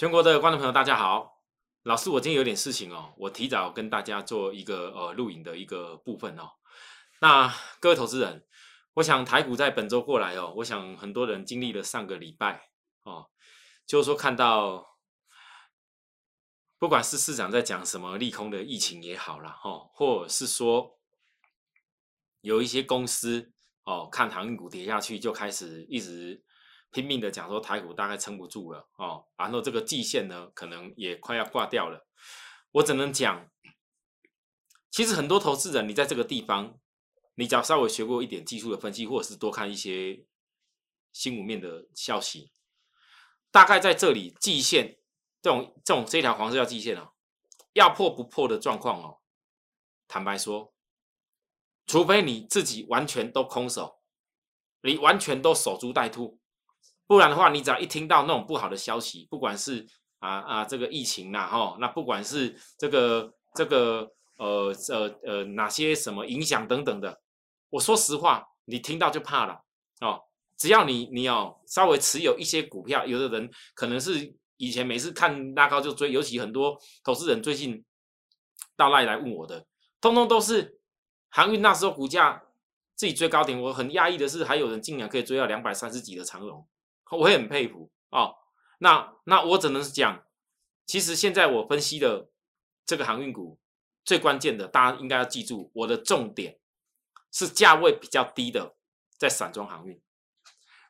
全国的观众朋友，大家好。老师，我今天有点事情哦，我提早跟大家做一个呃录影的一个部分哦。那各位投资人，我想台股在本周过来哦，我想很多人经历了上个礼拜哦，就是说看到，不管是市场在讲什么利空的疫情也好了哈，或者是说有一些公司哦看航运股跌下去，就开始一直。拼命的讲说台股大概撑不住了哦，然后这个季线呢可能也快要挂掉了。我只能讲，其实很多投资人，你在这个地方，你只要稍微学过一点技术的分析，或者是多看一些新闻面的消息，大概在这里季线这种这种这条黄色叫季线哦，要破不破的状况哦。坦白说，除非你自己完全都空手，你完全都守株待兔。不然的话，你只要一听到那种不好的消息，不管是啊啊这个疫情呐，哈，那不管是这个这个呃呃呃哪些什么影响等等的，我说实话，你听到就怕了哦。只要你你要稍微持有一些股票，有的人可能是以前每次看拉高就追，尤其很多投资人最近到那里来问我的，通通都是航运那时候股价自己追高点，我很压抑的是，还有人竟然可以追到两百三十几的长龙。我也很佩服哦。那那我只能是讲，其实现在我分析的这个航运股最关键的，大家应该要记住，我的重点是价位比较低的，在散装航运。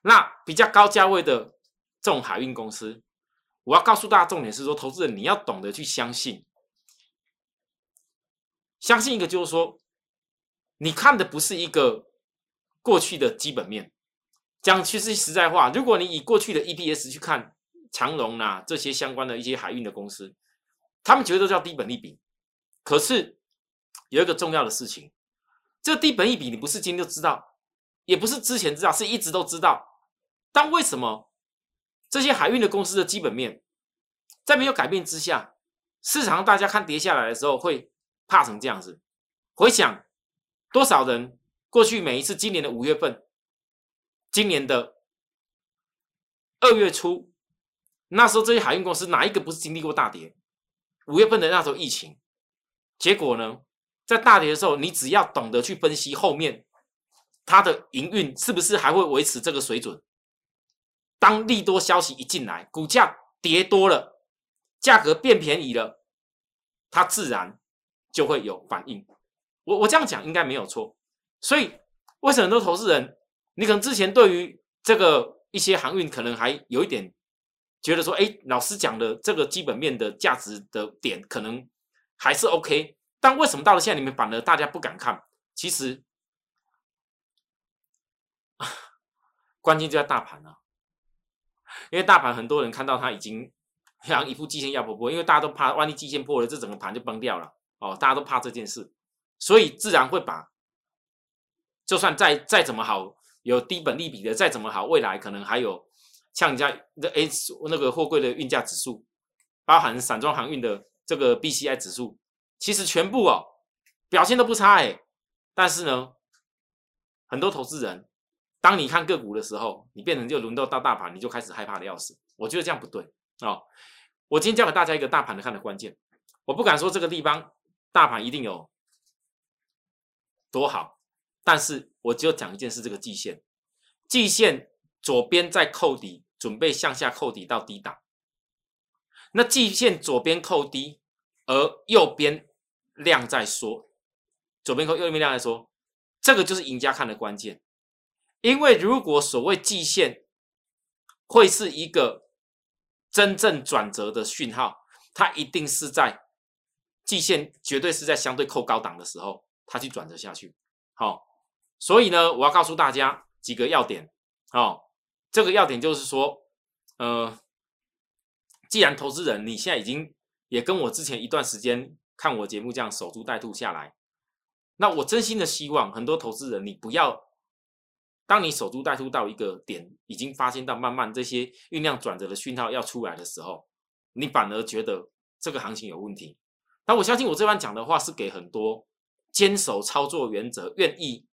那比较高价位的这种海运公司，我要告诉大家，重点是说，投资人你要懂得去相信，相信一个就是说，你看的不是一个过去的基本面。讲其实实在话，如果你以过去的 EPS 去看长荣呐这些相关的一些海运的公司，他们觉得叫低本利比。可是有一个重要的事情，这低本利比你不是今天就知道，也不是之前知道，是一直都知道。但为什么这些海运的公司的基本面在没有改变之下，市场大家看跌下来的时候会怕成这样子？回想多少人过去每一次今年的五月份。今年的二月初，那时候这些海运公司哪一个不是经历过大跌？五月份的那时候疫情，结果呢，在大跌的时候，你只要懂得去分析后面它的营运是不是还会维持这个水准。当利多消息一进来，股价跌多了，价格变便宜了，它自然就会有反应。我我这样讲应该没有错。所以为什么很多投资人？你可能之前对于这个一些航运可能还有一点觉得说，哎，老师讲的这个基本面的价值的点可能还是 OK，但为什么到了现在你们反而大家不敢看？其实 关键就在大盘啊，因为大盘很多人看到它已经像一副季线要破破，因为大家都怕万一季线破了，这整个盘就崩掉了哦，大家都怕这件事，所以自然会把就算再再怎么好。有低本利比的再怎么好，未来可能还有像人家的 H 那个货柜的运价指数，包含散装航运的这个 BCI 指数，其实全部哦表现都不差哎。但是呢，很多投资人，当你看个股的时候，你变成就轮到到大盘，你就开始害怕的要死。我觉得这样不对哦。我今天教给大家一个大盘的看的关键，我不敢说这个地方大盘一定有多好。但是我只有讲一件事，这个季线，季线左边在扣底，准备向下扣底到低档。那季线左边扣低，而右边量在缩，左边扣，右边量在缩，这个就是赢家看的关键。因为如果所谓季线会是一个真正转折的讯号，它一定是在季线绝对是在相对扣高档的时候，它去转折下去。好。所以呢，我要告诉大家几个要点。哦，这个要点就是说，呃，既然投资人你现在已经也跟我之前一段时间看我节目这样守株待兔下来，那我真心的希望很多投资人你不要，当你守株待兔到一个点，已经发现到慢慢这些酝酿转折的讯号要出来的时候，你反而觉得这个行情有问题。但我相信我这番讲的话是给很多坚守操作原则、愿意。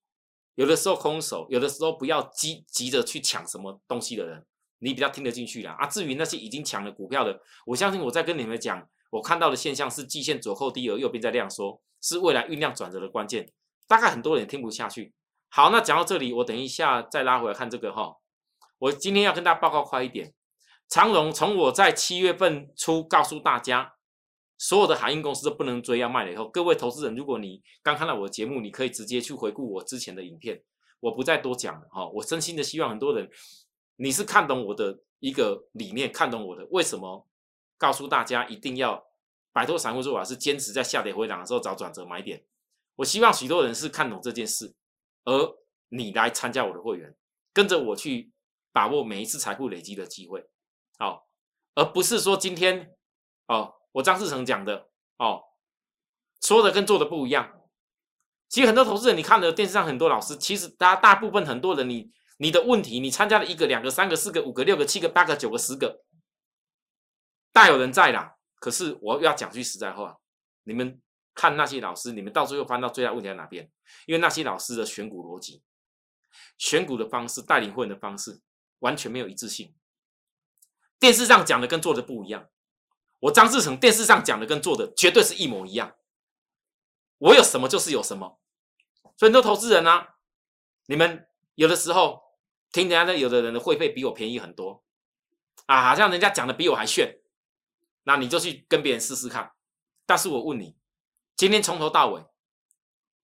有的时候空手，有的时候不要急急着去抢什么东西的人，你比较听得进去啦。啊，至于那些已经抢了股票的，我相信我在跟你们讲，我看到的现象是季线左后低而右边在量缩，是未来酝酿转折的关键。大概很多人听不下去。好，那讲到这里，我等一下再拉回来看这个哈。我今天要跟大家报告快一点，长荣从我在七月份初告诉大家，所有的海运公司都不能追要卖了以后，各位投资人，如果你刚看到我的节目，你可以直接去回顾我之前的影片，我不再多讲了哈。我真心的希望很多人，你是看懂我的一个理念，看懂我的为什么告诉大家一定要摆脱散户做法，是坚持在下跌回档的时候找转折买点。我希望许多人是看懂这件事，而你来参加我的会员，跟着我去把握每一次财富累积的机会，好，而不是说今天哦，我张志成讲的哦，说的跟做的不一样。其实很多投资人，你看了电视上很多老师，其实大大部分很多人，你你的问题，你参加了一个、两个、三个、四个、五个、六个、七个、八个、九个、十个，大有人在啦。可是我要讲句实在话，你们。看那些老师，你们到最后翻到最大问题在哪边？因为那些老师的选股逻辑、选股的方式、带领会员的方式完全没有一致性。电视上讲的跟做的不一样。我张志成电视上讲的跟做的绝对是一模一样。我有什么就是有什么。所以很多投资人啊，你们有的时候听人家的，有的人的会费比我便宜很多啊，好像人家讲的比我还炫，那你就去跟别人试试看。但是我问你。今天从头到尾，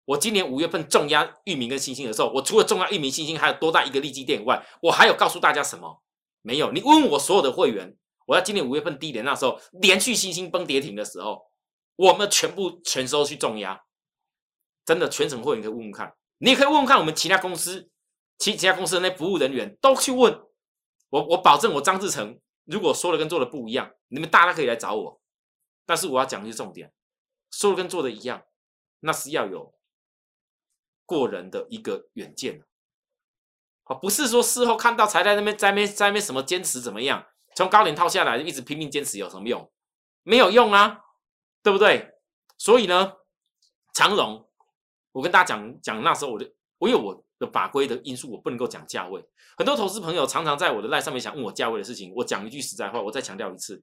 我今年五月份重压域名跟星星的时候，我除了重压域名、星星，还有多大一个利基电以外，我还有告诉大家什么？没有。你问我所有的会员，我在今年五月份低点那时候，连续星星崩跌停的时候，我们全部全收去重压，真的全程会员可以问问看，你也可以问问看我们其他公司，其其他公司的那服务人员都去问我，我保证我张志成如果说的跟做的不一样，你们大家可以来找我，但是我要讲一些重点。说的跟做的一样，那是要有过人的一个远见好，不是说事后看到才在那边在那边在那边什么坚持怎么样，从高点套下来一直拼命坚持有什么用？没有用啊，对不对？所以呢，长荣，我跟大家讲讲那时候我的，我有我的法规的因素，我不能够讲价位。很多投资朋友常常在我的赖上面想问我价位的事情，我讲一句实在话，我再强调一次。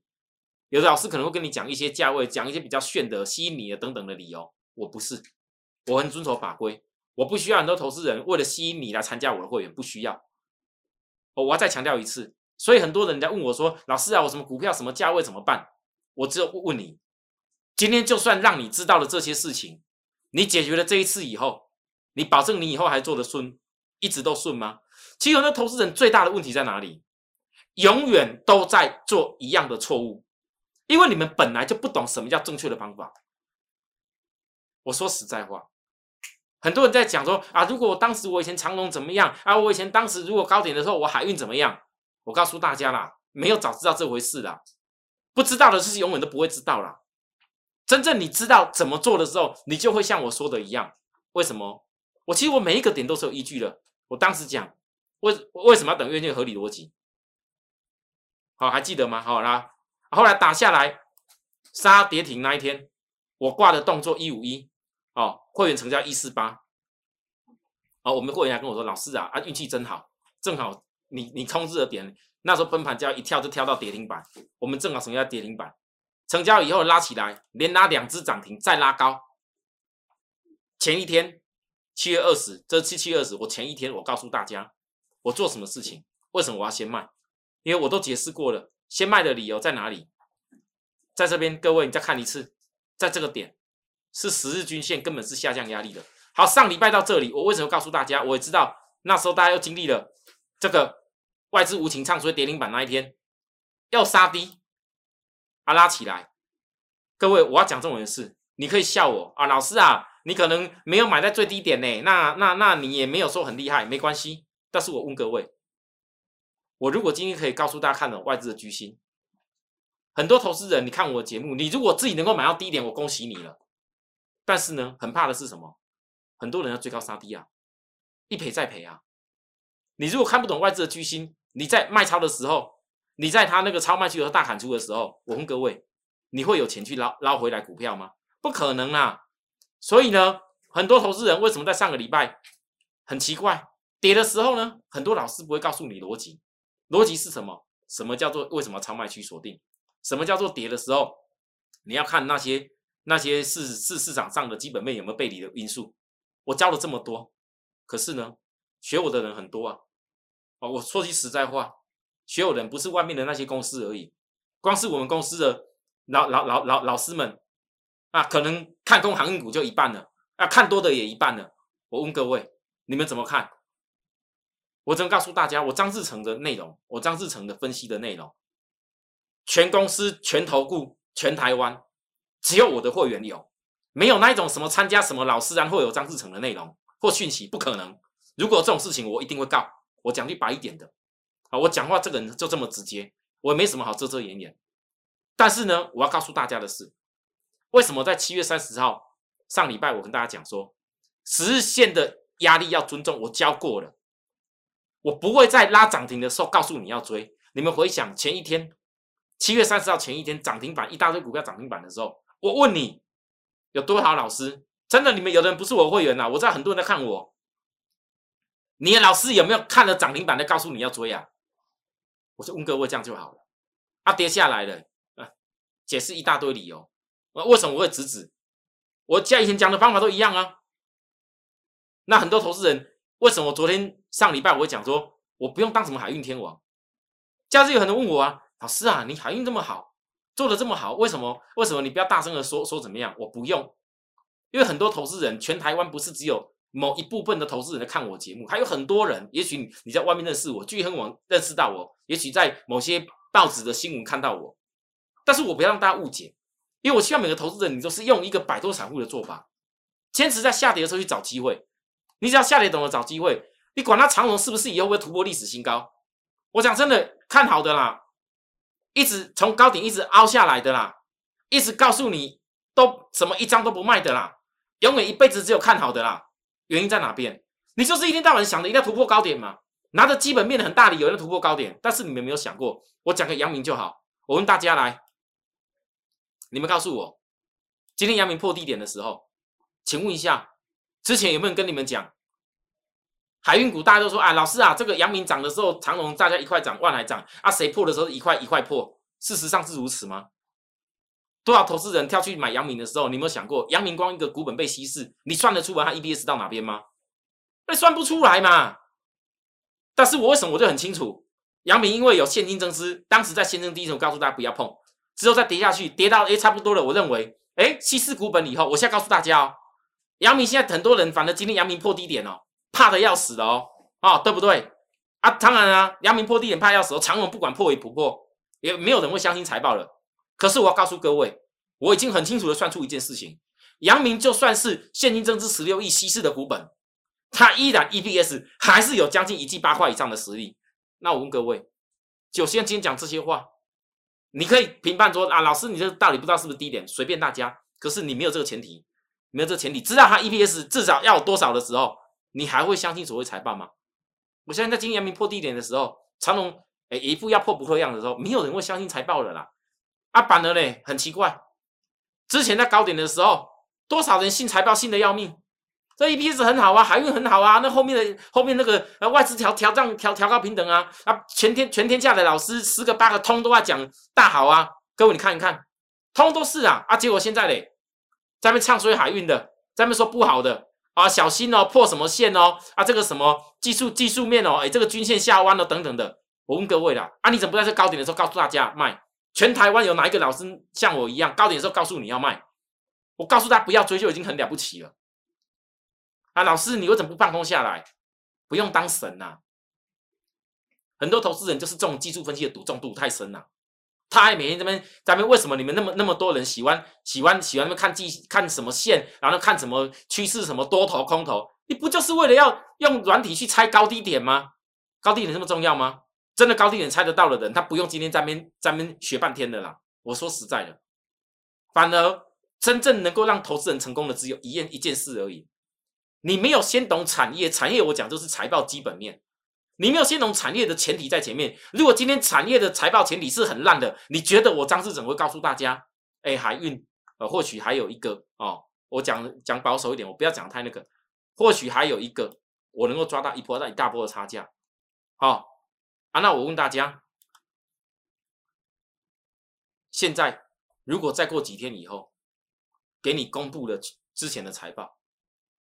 有的老师可能会跟你讲一些价位，讲一些比较炫的、吸引你的等等的理由。我不是，我很遵守法规，我不需要很多投资人为了吸引你来参加我的会员，不需要。我我要再强调一次，所以很多人在问我说：“老师啊，我什么股票、什么价位怎么办？”我只有问你，今天就算让你知道了这些事情，你解决了这一次以后，你保证你以后还做得顺，一直都顺吗？其实很多投资人最大的问题在哪里？永远都在做一样的错误。因为你们本来就不懂什么叫正确的方法。我说实在话，很多人在讲说啊，如果我当时我以前长龙怎么样啊，我以前当时如果高点的时候我海运怎么样？我告诉大家啦，没有早知道这回事啦，不知道的事情永远都不会知道啦。真正你知道怎么做的时候，你就会像我说的一样。为什么？我其实我每一个点都是有依据的。我当时讲为为什么要等月线合理逻辑？好，还记得吗？好啦。后来打下来，杀跌停那一天，我挂的动作一五一，哦，会员成交一四八，哦，我们会员还跟我说，老师啊，啊运气真好，正好你你控制的点，那时候崩盘就要一跳就跳到跌停板，我们正好成交跌停板，成交以后拉起来，连拉两只涨停，再拉高。前一天七月二十，这七七二十，我前一天我告诉大家，我做什么事情，为什么我要先卖？因为我都解释过了。先卖的理由在哪里？在这边，各位你再看一次，在这个点是十日均线根本是下降压力的。好，上礼拜到这里，我为什么告诉大家？我也知道那时候大家又经历了这个外资无情唱衰跌停板那一天，要杀低啊拉起来。各位，我要讲这种事，你可以笑我啊，老师啊，你可能没有买在最低点呢，那那那你也没有说很厉害，没关系。但是我问各位。我如果今天可以告诉大家看了外资的居心，很多投资人，你看我的节目，你如果自己能够买到低点，我恭喜你了。但是呢，很怕的是什么？很多人要追高杀低啊，一赔再赔啊。你如果看不懂外资的居心，你在卖超的时候，你在他那个超卖区和大砍出的时候，我问各位，你会有钱去捞捞回来股票吗？不可能啊。所以呢，很多投资人为什么在上个礼拜很奇怪跌的时候呢？很多老师不会告诉你逻辑。逻辑是什么？什么叫做为什么超卖区锁定？什么叫做跌的时候，你要看那些那些市市市场上的基本面有没有背离的因素。我教了这么多，可是呢，学我的人很多啊。哦，我说句实在话，学我的人不是外面的那些公司而已，光是我们公司的老老老老老师们啊，可能看空航运股就一半了，啊，看多的也一半了。我问各位，你们怎么看？我只能告诉大家，我张志成的内容，我张志成的分析的内容，全公司、全投顾、全台湾，只有我的会员有，没有那一种什么参加什么老师然会有张志成的内容或讯息，不可能。如果这种事情，我一定会告。我讲句白一点的，啊，我讲话这个人就这么直接，我也没什么好遮遮掩掩。但是呢，我要告诉大家的是，为什么在七月三十号上礼拜，我跟大家讲说，十日线的压力要尊重，我教过了。我不会在拉涨停的时候告诉你要追。你们回想前一天，七月三十号前一天涨停板一大堆股票涨停板的时候，我问你有多少老师？真的，你们有的人不是我会员呐，我知道很多人在看我。你老师有没有看了涨停板的告诉你要追啊？我就问各位这样就好了。啊，跌下来了，啊，解释一大堆理由。啊，为什么我会止止？我家以前讲的方法都一样啊。那很多投资人。为什么昨天上礼拜我会讲说，我不用当什么海运天王？假日有很多人问我啊，老师啊，你海运这么好，做的这么好，为什么？为什么你不要大声的说说怎么样？我不用，因为很多投资人，全台湾不是只有某一部分的投资人在看我节目，还有很多人，也许你你在外面认识我，聚亨网认识到我，也许在某些报纸的新闻看到我，但是我不要让大家误解，因为我希望每个投资人你都是用一个摆脱散户的做法，坚持在下跌的时候去找机会。你只要下跌懂得找机会，你管它长龙是不是以后会突破历史新高？我讲真的，看好的啦，一直从高点一直凹下来的啦，一直告诉你都什么一张都不卖的啦，永远一辈子只有看好的啦。原因在哪边？你就是一天到晚想着一定要突破高点嘛，拿着基本面的很大理由要突破高点，但是你们没有想过，我讲个阳明就好。我问大家来，你们告诉我，今天阳明破低点的时候，请问一下。之前有没有跟你们讲海运股？大家都说啊，老师啊，这个阳明涨的时候，长隆大家一块涨，万海涨啊，谁破的时候一块一块破？事实上是如此吗？多少投资人跳去买阳明的时候，你有没有想过，阳明光一个股本被稀释，你算得出来它 EPS 到哪边吗？那算不出来嘛。但是我为什么我就很清楚，阳明因为有现金增资，当时在现增第一层告诉大家不要碰，之后再跌下去，跌到哎差不多了，我认为哎稀释股本以后，我现在告诉大家哦。阳明现在很多人，反正今天阳明破低点哦，怕的要死的哦，哦，对不对？啊，当然啊，阳明破低点怕要死哦，长隆不管破与不破，也没有人会相信财报了。可是我要告诉各位，我已经很清楚的算出一件事情：阳明就算是现金增资十六亿稀释的股本，它依然 EPS 还是有将近一季八块以上的实力。那我问各位，就先今天讲这些话，你可以评判说啊，老师你这到底不知道是不是低点，随便大家。可是你没有这个前提。没有这前提，知道它 EPS 至少要有多少的时候，你还会相信所谓财报吗？我相信在今天阳明破低点的时候，长隆哎一副要破不破样的时候，没有人会相信财报了啦。啊，反而嘞很奇怪，之前在高点的时候，多少人信财报信的要命，这 EPS 很好啊，海运很好啊，那后面的后面那个呃外资调调涨调调高平等啊啊，全天全天下的老师十个八个通都在讲大好啊，各位你看一看，通都是啊啊，结果现在嘞。在那唱衰海运的，在那说不好的啊，小心哦，破什么线哦啊，这个什么技术技术面哦，哎，这个均线下弯了等等的。我问各位啦，啊，你怎么不在这高点的时候告诉大家卖？全台湾有哪一个老师像我一样，高点的时候告诉你要卖？我告诉他不要追，就已经很了不起了。啊，老师，你为什么不放空下来？不用当神呐。很多投资人就是这种技术分析的赌中度太深了。他还每天这边咱们为什么你们那么那么多人喜欢喜欢喜欢看技看什么线，然后看什么趋势什么多头空头？你不就是为了要用软体去猜高低点吗？高低点这么重要吗？真的高低点猜得到的人，他不用今天在边在边学半天的啦。我说实在的，反而真正能够让投资人成功的只有一件一件事而已。你没有先懂产业，产业我讲就是财报基本面。你没有先懂产业的前提在前面。如果今天产业的财报前提是很烂的，你觉得我张志怎会告诉大家？哎，海运呃，或许还有一个哦，我讲讲保守一点，我不要讲太那个。或许还有一个，我能够抓到一波到一大波的差价。好，啊，那我问大家，现在如果再过几天以后，给你公布了之前的财报，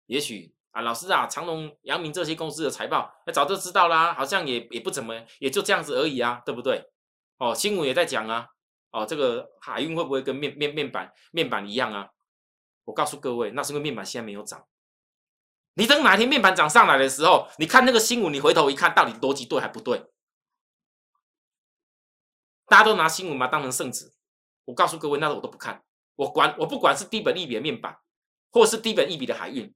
也许啊，老师啊，长隆、阳明这些公司的财报，那早就知道啦，好像也也不怎么，也就这样子而已啊，对不对？哦，新闻也在讲啊，哦，这个海运会不会跟面面面板面板一样啊？我告诉各位，那是因为面板现在没有涨。你等哪天面板涨上来的时候，你看那个新闻，你回头一看，到底逻辑对还不对？大家都拿新闻嘛当成圣旨。我告诉各位，那个我都不看，我管我不管是低本利比的面板，或是低本利比的海运。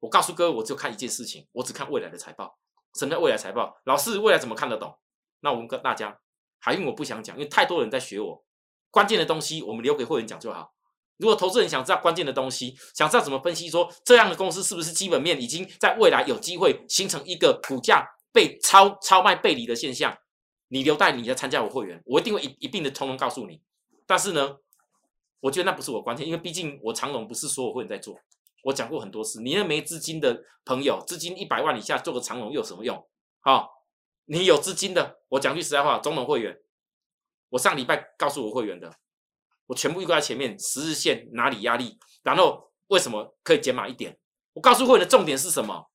我告诉各位，我就看一件事情，我只看未来的财报。什么叫未来财报？老师未来怎么看得懂？那我们跟大家，海运我不想讲，因为太多人在学我。关键的东西我们留给会员讲就好。如果投资人想知道关键的东西，想知道怎么分析，说这样的公司是不是基本面已经在未来有机会形成一个股价被超超卖背离的现象，你留待你来参加我会员，我一定会一一并的通通告诉你。但是呢，我觉得那不是我关键，因为毕竟我长隆不是所有会员在做。我讲过很多次，你那没资金的朋友，资金一百万以下做个长隆又有什么用？好，你有资金的，我讲句实在话，中农会员，我上礼拜告诉我会员的。我全部预告在前面，十日线哪里压力，然后为什么可以减码一点？我告诉会员的重点是什么？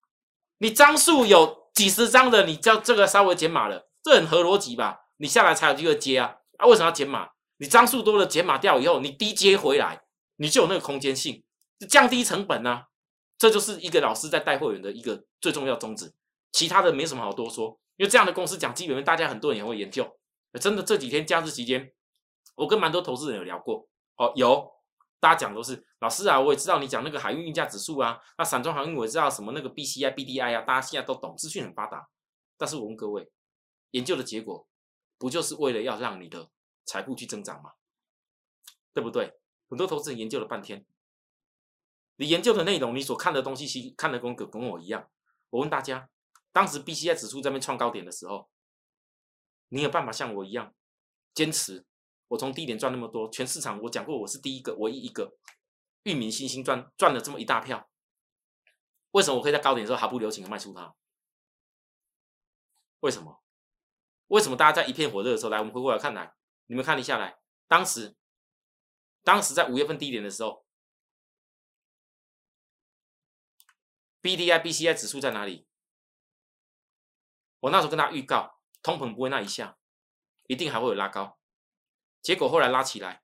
你张数有几十张的，你叫这个稍微减码了，这很合逻辑吧？你下来才有机会接啊！啊，为什么要减码？你张数多了，减码掉以后，你低接回来，你就有那个空间性，就降低成本呢？这就是一个老师在带会员的一个最重要宗旨。其他的没什么好多说，因为这样的公司讲基本面，大家很多人也会研究。真的这几天假日期间。我跟蛮多投资人有聊过，哦，有，大家讲都是老师啊，我也知道你讲那个海运运价指数啊，那散装航运我知道什么那个 BCI、BDI 啊，大家现在都懂，资讯很发达。但是我问各位，研究的结果不就是为了要让你的财富去增长吗？对不对？很多投资人研究了半天，你研究的内容，你所看的东西，其实看的跟跟我一样。我问大家，当时 BCI 指数在那边创高点的时候，你有办法像我一样坚持？我从低点赚那么多，全市场我讲过，我是第一个，唯一一个域名新兴赚赚了这么一大票。为什么我可以在高点的时候毫不留情的卖出它？为什么？为什么大家在一片火热的时候来？我们回过来看来，你们看一下来，当时，当时在五月份低点的时候，B D I B C I 指数在哪里？我那时候跟他预告，通膨不会那一下，一定还会有拉高。结果后来拉起来，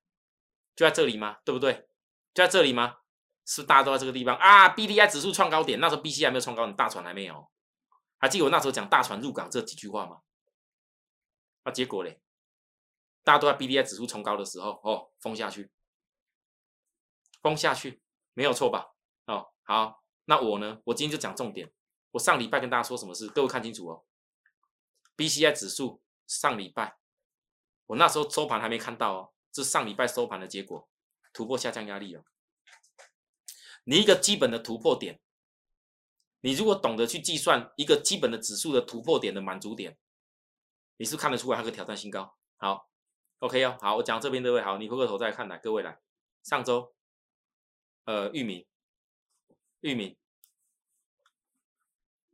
就在这里吗？对不对？就在这里吗？是大家都在这个地方啊！B D I 指数创高点，那时候 B C 还没有创高点，大船还没有。还记得我那时候讲大船入港这几句话吗？那，结果嘞，大家都在 B D I 指数冲高的时候，哦，封下去，封下去，没有错吧？哦，好，那我呢？我今天就讲重点。我上礼拜跟大家说什么事？各位看清楚哦。B C I 指数上礼拜。我那时候收盘还没看到哦，是上礼拜收盘的结果，突破下降压力了。你一个基本的突破点，你如果懂得去计算一个基本的指数的突破点的满足点，你是看得出来它可以挑战新高。好，OK 哦，好，我讲这边各位好，你回过头再看来，各位来，上周，呃，域名，域名，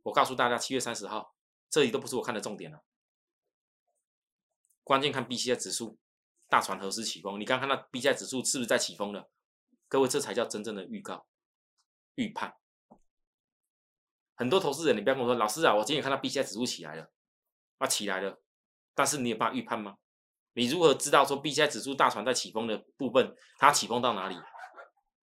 我告诉大家，七月三十号，这里都不是我看的重点了。关键看 B C I 指数，大船何时起风？你刚看到 B C I 指数是不是在起风了？各位，这才叫真正的预告、预判。很多投资人，你不要跟我说，老师啊，我今天看到 B C I 指数起来了，啊，起来了，但是你有办法预判吗？你如何知道说 B C I 指数大船在起风的部分，它起风到哪里？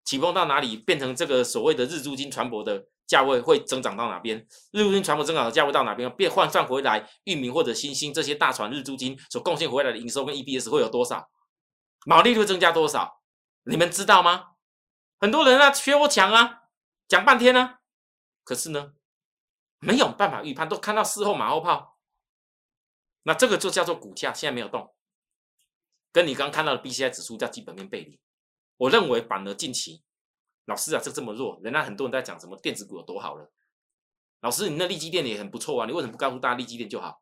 起风到哪里变成这个所谓的日租金船舶的？价位会增长到哪边？日租金船舶增长的价位到哪边？变换算回来，域名或者新兴这些大船日租金所贡献回来的营收跟 E B S 会有多少？毛利率增加多少？你们知道吗？很多人啊，学我讲啊，讲半天呢，可是呢，没有办法预判，都看到事后马后炮。那这个就叫做股价现在没有动，跟你刚看到的 BCI 指数叫基本面背离。我认为反而近期。老师啊，这这么弱，人家很多人在讲什么电子股有多好了。老师，你那利基电也很不错啊，你为什么不告诉大家利基电就好？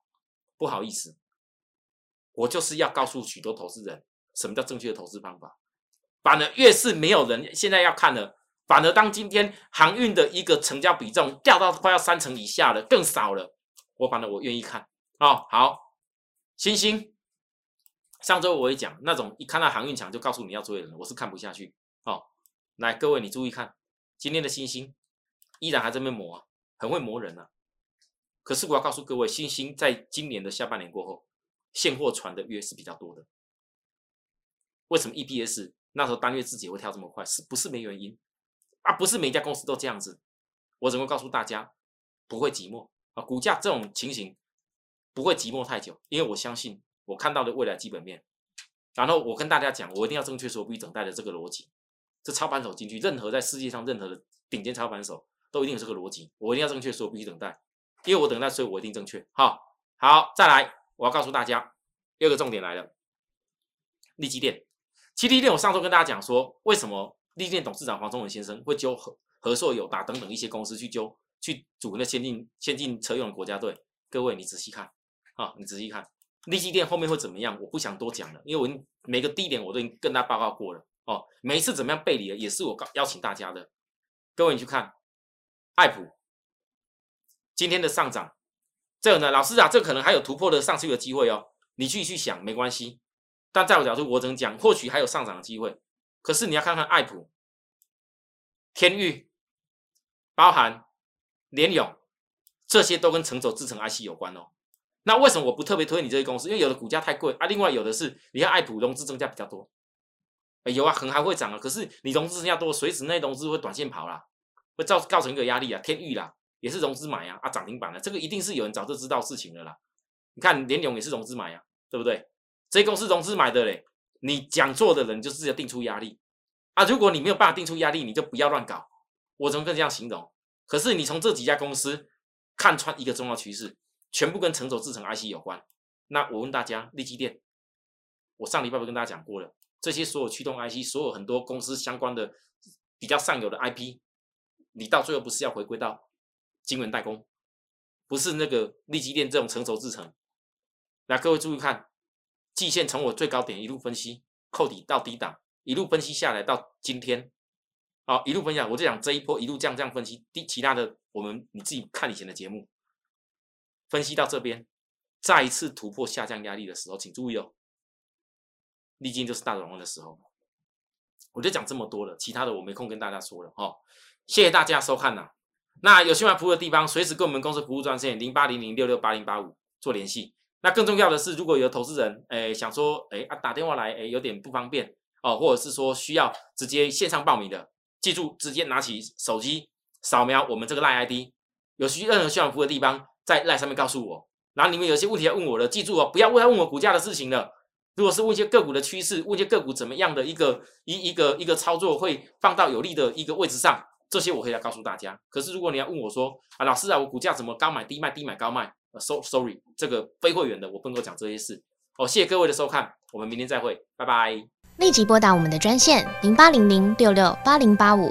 不好意思，我就是要告诉许多投资人，什么叫正确的投资方法。反而越是没有人现在要看了，反而当今天航运的一个成交比重掉到快要三成以下了，更少了，我反而我愿意看哦。好，星星，上周我也讲，那种一看到航运强就告诉你要追的人，我是看不下去哦。来，各位你注意看，今天的星星依然还在那边磨，很会磨人啊。可是我要告诉各位，星星在今年的下半年过后，现货船的约是比较多的。为什么 EPS 那时候单月自己会跳这么快？是不是没原因啊？不是每家公司都这样子。我只会告诉大家，不会寂寞啊，股价这种情形不会寂寞太久，因为我相信我看到的未来基本面。然后我跟大家讲，我一定要正确说必须等待的这个逻辑。这操盘手进去，任何在世界上任何的顶尖操盘手都一定有这个逻辑。我一定要正确说必须等待，因为我等待，所以我一定正确。好，好，再来，我要告诉大家，第二个重点来了，利基电。其实利基电，我上周跟大家讲说，为什么利基电董事长黄忠文先生会揪何何硕、友达等等一些公司去揪去组那先进先进车用国家队。各位，你仔细看，啊，你仔细看，利基电后面会怎么样？我不想多讲了，因为我每个低点我都已经跟他报告过了。哦，每一次怎么样背离的，也是我告邀请大家的。各位，你去看爱普今天的上涨，这个呢，老师啊，这可能还有突破的上去的机会哦。你继续想没关系，但在我角度，我只能讲，或许还有上涨的机会。可是你要看看爱普、天域、包含联永，这些都跟成熟制成 IC 有关哦。那为什么我不特别推你这些公司？因为有的股价太贵啊，另外有的是你看爱普融资增加比较多。有啊，可能还会涨啊。可是你融资增加多，随时那融资会短线跑啦，会造造成一个压力啊。天域啦，也是融资买啊，啊涨停板了，这个一定是有人早就知道事情了啦。你看联永也是融资买啊，对不对？这些公司融资买的嘞，你讲错的人就是要定出压力啊。如果你没有办法定出压力，你就不要乱搞。我怎么跟这样形容？可是你从这几家公司看穿一个重要趋势，全部跟成熟制成 IC 有关。那我问大家，立基电，我上礼拜不跟大家讲过了。这些所有驱动 IC，所有很多公司相关的比较上游的 IP，你到最后不是要回归到晶圆代工，不是那个立基电这种成熟制程。那各位注意看，季线从我最高点一路分析，扣底到低档，一路分析下来到今天，好，一路分享，我就讲这一波一路这样这样分析，第其他的我们你自己看以前的节目，分析到这边，再一次突破下降压力的时候，请注意哦。历经就是大转弯的时候，我就讲这么多了，其他的我没空跟大家说了哦。谢谢大家收看呐。那有需要服务的地方，随时跟我们公司服务专线零八零零六六八零八五做联系。那更重要的是，如果有投资人诶想说诶啊打电话来诶有点不方便哦，或者是说需要直接线上报名的，记住直接拿起手机扫描我们这个赖 ID，有需任何需要服务的地方在 line 上面告诉我。然后你们有些问题要问我的，记住哦，不要问问我股价的事情了。如果是问一些个股的趋势，问一些个股怎么样的一个一一个一个操作会放到有利的一个位置上，这些我可以来告诉大家。可是如果你要问我说啊，老师啊，我股价怎么高买低卖，低买高卖？So sorry，这个非会员的我不能够讲这些事。哦，谢谢各位的收看，我们明天再会，拜拜。立即拨打我们的专线零八零零六六八零八五。